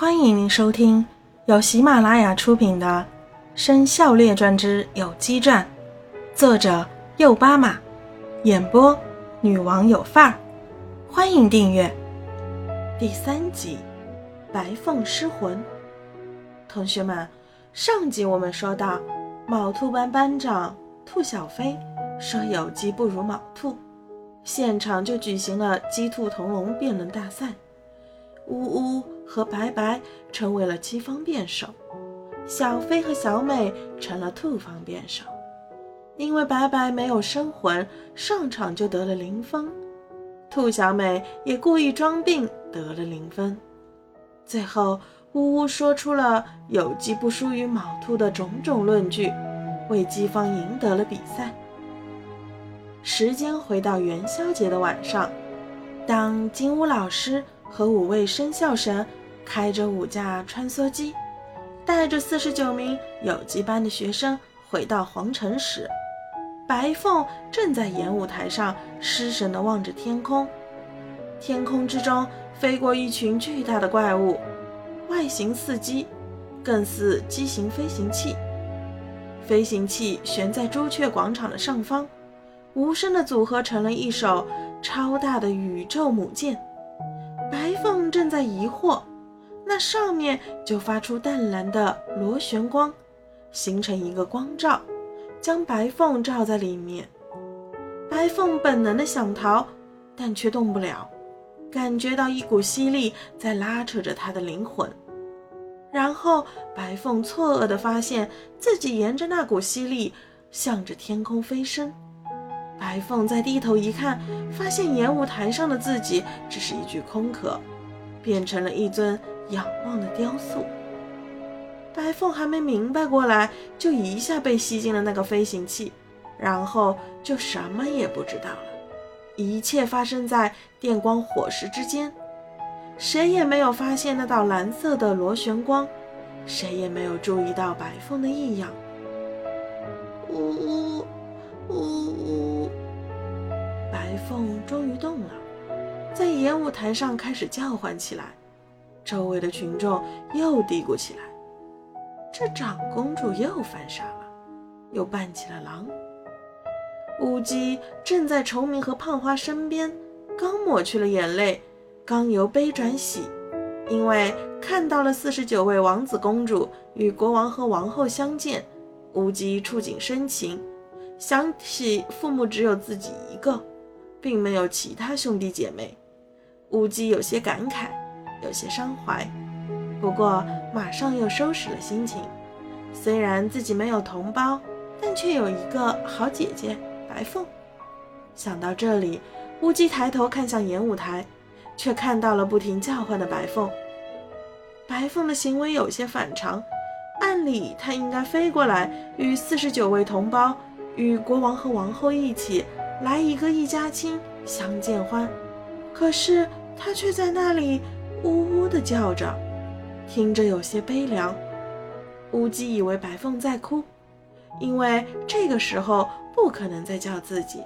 欢迎您收听由喜马拉雅出品的《生肖列传之有机传》，作者右巴马，演播女王有范儿。欢迎订阅。第三集，白凤失魂。同学们，上集我们说到，卯兔班班长兔小飞说有鸡不如卯兔，现场就举行了鸡兔同笼辩论大赛。呜呜和白白成为了鸡方辩手，小飞和小美成了兔方辩手。因为白白没有生魂，上场就得了零分。兔小美也故意装病，得了零分。最后，呜呜说出了有鸡不输于卯兔的种种论据，为鸡方赢得了比赛。时间回到元宵节的晚上，当金乌老师。和五位生肖神开着五架穿梭机，带着四十九名有机班的学生回到皇城时，白凤正在演舞台上失神地望着天空。天空之中飞过一群巨大的怪物，外形似鸡，更似机型飞行器。飞行器悬在朱雀广场的上方，无声地组合成了一首超大的宇宙母舰。白凤正在疑惑，那上面就发出淡蓝的螺旋光，形成一个光罩，将白凤罩在里面。白凤本能的想逃，但却动不了，感觉到一股吸力在拉扯着他的灵魂。然后，白凤错愕地发现自己沿着那股吸力向着天空飞升。白凤再低头一看，发现演舞台上的自己只是一具空壳，变成了一尊仰望的雕塑。白凤还没明白过来，就一下被吸进了那个飞行器，然后就什么也不知道了。一切发生在电光火石之间，谁也没有发现那道蓝色的螺旋光，谁也没有注意到白凤的异样。呜呜呜呜。白凤终于动了，在演舞台上开始叫唤起来，周围的群众又嘀咕起来：“这长公主又犯傻了，又扮起了狼。”乌鸡正在崇明和胖花身边，刚抹去了眼泪，刚由悲转喜，因为看到了四十九位王子公主与国王和王后相见，乌鸡触景生情，想起父母只有自己一个。并没有其他兄弟姐妹，乌鸡有些感慨，有些伤怀，不过马上又收拾了心情。虽然自己没有同胞，但却有一个好姐姐白凤。想到这里，乌鸡抬头看向演舞台，却看到了不停叫唤的白凤。白凤的行为有些反常，按理她应该飞过来，与四十九位同胞，与国王和王后一起。来一个一家亲，相见欢。可是她却在那里呜呜地叫着，听着有些悲凉。乌鸡以为白凤在哭，因为这个时候不可能再叫自己。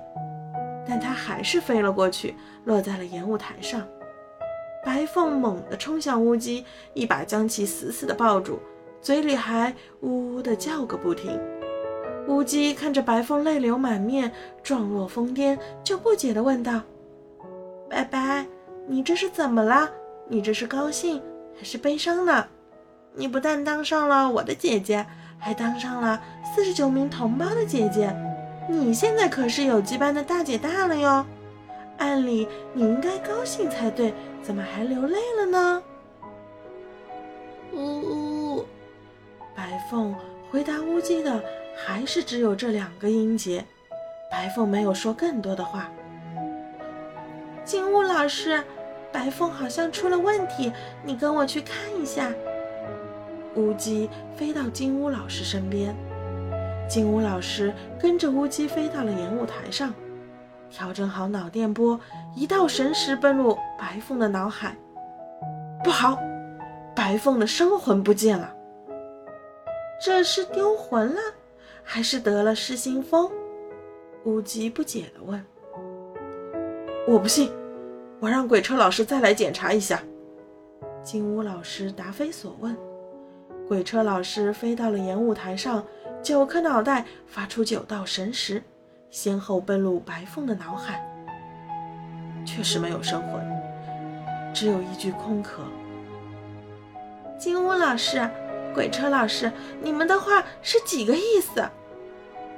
但它还是飞了过去，落在了演舞台上。白凤猛地冲向乌鸡，一把将其死死地抱住，嘴里还呜呜地叫个不停。乌鸡看着白凤泪流满面、状若疯癫，就不解地问道：“白白，你这是怎么了？你这是高兴还是悲伤呢？你不但当上了我的姐姐，还当上了四十九名同胞的姐姐，你现在可是有机班的大姐大了哟！按理你应该高兴才对，怎么还流泪了呢？”呜呜，白凤回答乌鸡的。还是只有这两个音节，白凤没有说更多的话。金乌老师，白凤好像出了问题，你跟我去看一下。乌鸡飞到金乌老师身边，金乌老师跟着乌鸡飞到了演舞台上，调整好脑电波，一道神识奔入白凤的脑海。不好，白凤的生魂不见了，这是丢魂了。还是得了失心疯？乌鸡不解地问。我不信，我让鬼车老师再来检查一下。金乌老师答非所问。鬼车老师飞到了演舞台上，九颗脑袋发出九道神识，先后奔入白凤的脑海。确实没有生魂，只有一具空壳。金乌老师，鬼车老师，你们的话是几个意思？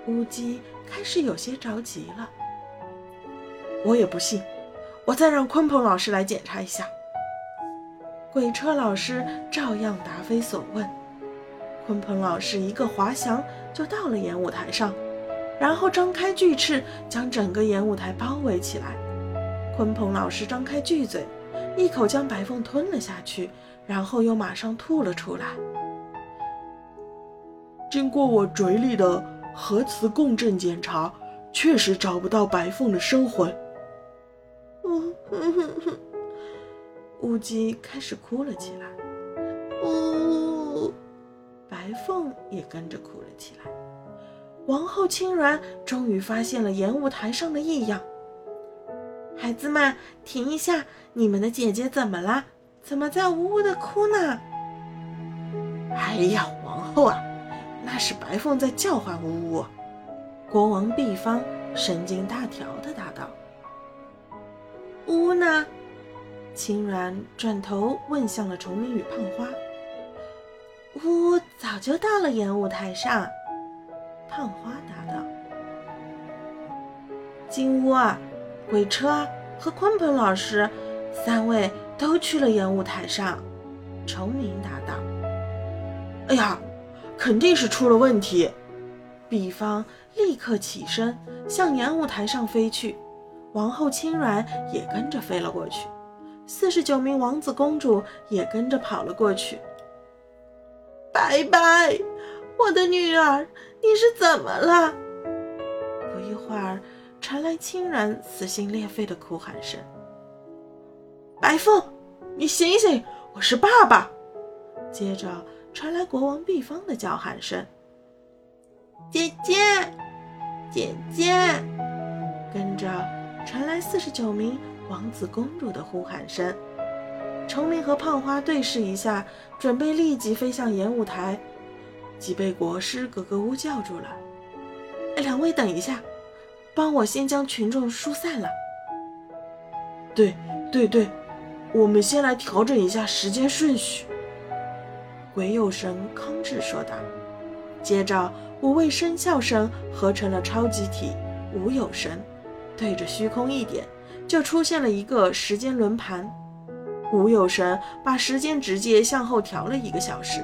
乌鸡开始有些着急了。我也不信，我再让鲲鹏老师来检查一下。鬼车老师照样答非所问。鲲鹏老师一个滑翔就到了演舞台上，然后张开巨翅将整个演舞台包围起来。鲲鹏老师张开巨嘴，一口将白凤吞了下去。然后又马上吐了出来。经过我嘴里的核磁共振检查，确实找不到白凤的生魂。嗯哼哼哼，乌鸡开始哭了起来。呜，白凤也跟着哭了起来。王后青鸾终于发现了演舞台上的异样。孩子们，停一下！你们的姐姐怎么了？怎么在呜呜的哭呢？哎呀，王后啊，那是白凤在叫唤呜呜。国王毕方神经大条的答道：“呜呢？”青鸾转头问向了崇明与胖花。呜早就到了演舞台上。胖花答道：“金乌啊，鬼车和鲲鹏老师三位。”都去了演舞台上，崇明答道：“哎呀，肯定是出了问题。”比方立刻起身向演舞台上飞去，王后青鸾也跟着飞了过去，四十九名王子公主也跟着跑了过去。拜拜，我的女儿，你是怎么了？不一会儿，传来青鸾撕心裂肺的哭喊声。白凤，你醒醒！我是爸爸。接着传来国王毕方的叫喊声：“姐姐，姐姐！”跟着传来四十九名王子公主的呼喊声。崇明和胖花对视一下，准备立即飞向演舞台，即被国师格格巫叫住了：“两位等一下，帮我先将群众疏散了。”“对，对，对。”我们先来调整一下时间顺序。”鬼有神康治说道。接着，五位生肖神合成了超级体无有神，对着虚空一点，就出现了一个时间轮盘。无有神把时间直接向后调了一个小时，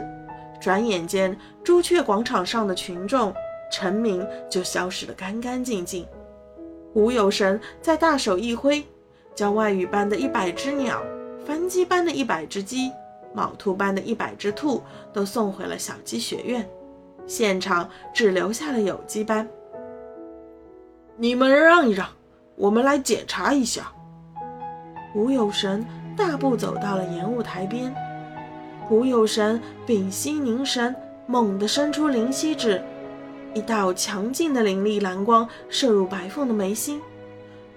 转眼间，朱雀广场上的群众臣民就消失得干干净净。无有神在大手一挥，将外语班的一百只鸟。翻鸡班的一百只鸡，卯兔班的一百只兔，都送回了小鸡学院。现场只留下了有机班。你们让一让，我们来检查一下。吴有神大步走到了演舞台边。吴有神屏息凝神，猛地伸出灵犀指，一道强劲的灵力蓝光射入白凤的眉心。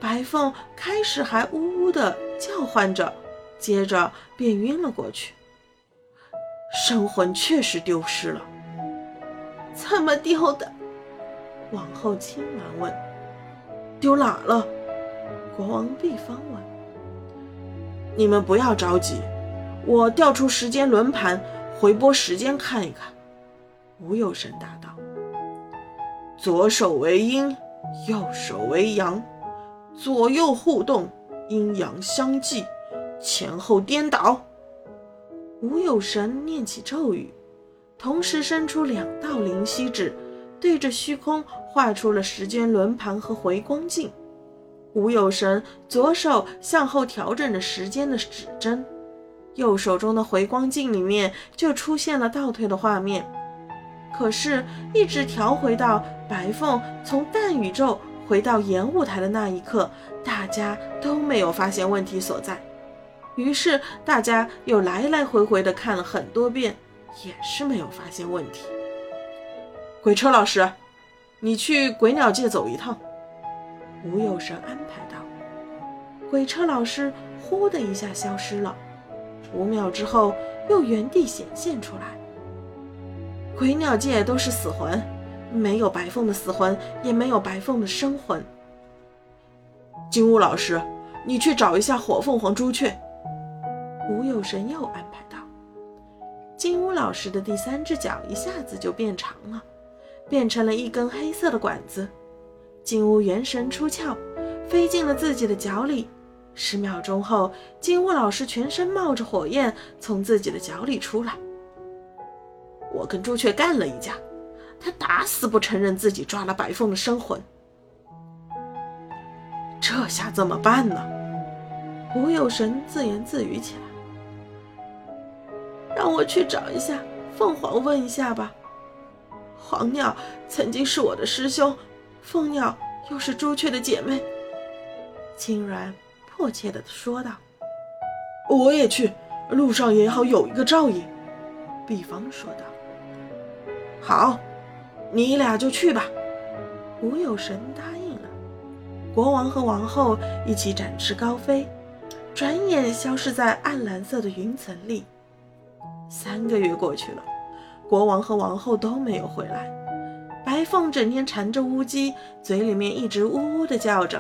白凤开始还呜呜地叫唤着。接着便晕了过去，生魂确实丢失了。怎么丢的？王后青鸾问。丢哪了？国王毕方问。你们不要着急，我调出时间轮盘，回拨时间看一看。吴有神答道：“左手为阴，右手为阳，左右互动，阴阳相济。”前后颠倒，吴有神念起咒语，同时伸出两道灵犀指，对着虚空画出了时间轮盘和回光镜。吴有神左手向后调整着时间的指针，右手中的回光镜里面就出现了倒退的画面。可是，一直调回到白凤从淡宇宙回到演舞台的那一刻，大家都没有发现问题所在。于是大家又来来回回的看了很多遍，也是没有发现问题。鬼车老师，你去鬼鸟界走一趟。吴有神安排道。鬼车老师呼的一下消失了。五秒之后又原地显现出来。鬼鸟界都是死魂，没有白凤的死魂，也没有白凤的生魂。金乌老师，你去找一下火凤凰朱雀。吴有神又安排道。金乌老师的第三只脚一下子就变长了，变成了一根黑色的管子。金乌元神出窍，飞进了自己的脚里。十秒钟后，金乌老师全身冒着火焰从自己的脚里出来。我跟朱雀干了一架，他打死不承认自己抓了白凤的生魂。这下怎么办呢？吴有神自言自语起来：“让我去找一下凤凰，问一下吧。黄鸟曾经是我的师兄，凤鸟又是朱雀的姐妹。”青鸾迫切地说道：“我也去，路上也好有一个照应。”毕方说道。好，你俩就去吧。吴有神答应了。国王和王后一起展翅高飞，转眼消失在暗蓝色的云层里。三个月过去了，国王和王后都没有回来。白凤整天缠着乌鸡，嘴里面一直呜呜的叫着。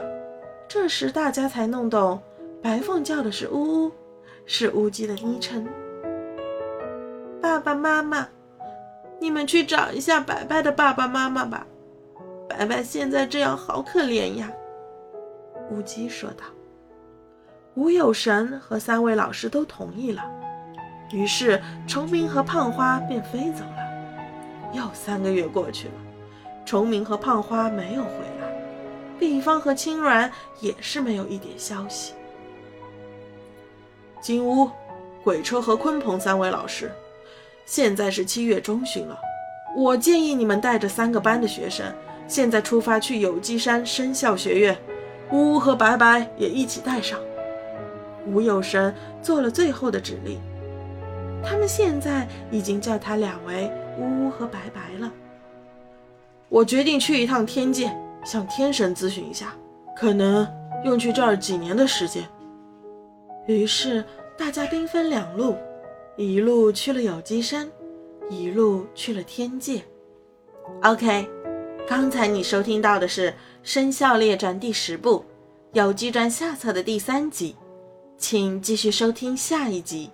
这时大家才弄懂，白凤叫的是呜呜，是乌鸡的昵称。爸爸妈妈。你们去找一下白白的爸爸妈妈吧，白白现在这样好可怜呀。”乌鸡说道。吴有神和三位老师都同意了，于是崇明和胖花便飞走了。又三个月过去了，崇明和胖花没有回来，毕方和青鸾也是没有一点消息。金乌、鬼车和鲲鹏三位老师。现在是七月中旬了，我建议你们带着三个班的学生，现在出发去有机山生肖学院。呜呜和白白也一起带上。吴有神做了最后的指令，他们现在已经叫他俩为呜呜和白白了。我决定去一趟天界，向天神咨询一下，可能用去这儿几年的时间。于是大家兵分两路。一路去了有机山，一路去了天界。OK，刚才你收听到的是《生肖列传》第十部《有机传下册》的第三集，请继续收听下一集。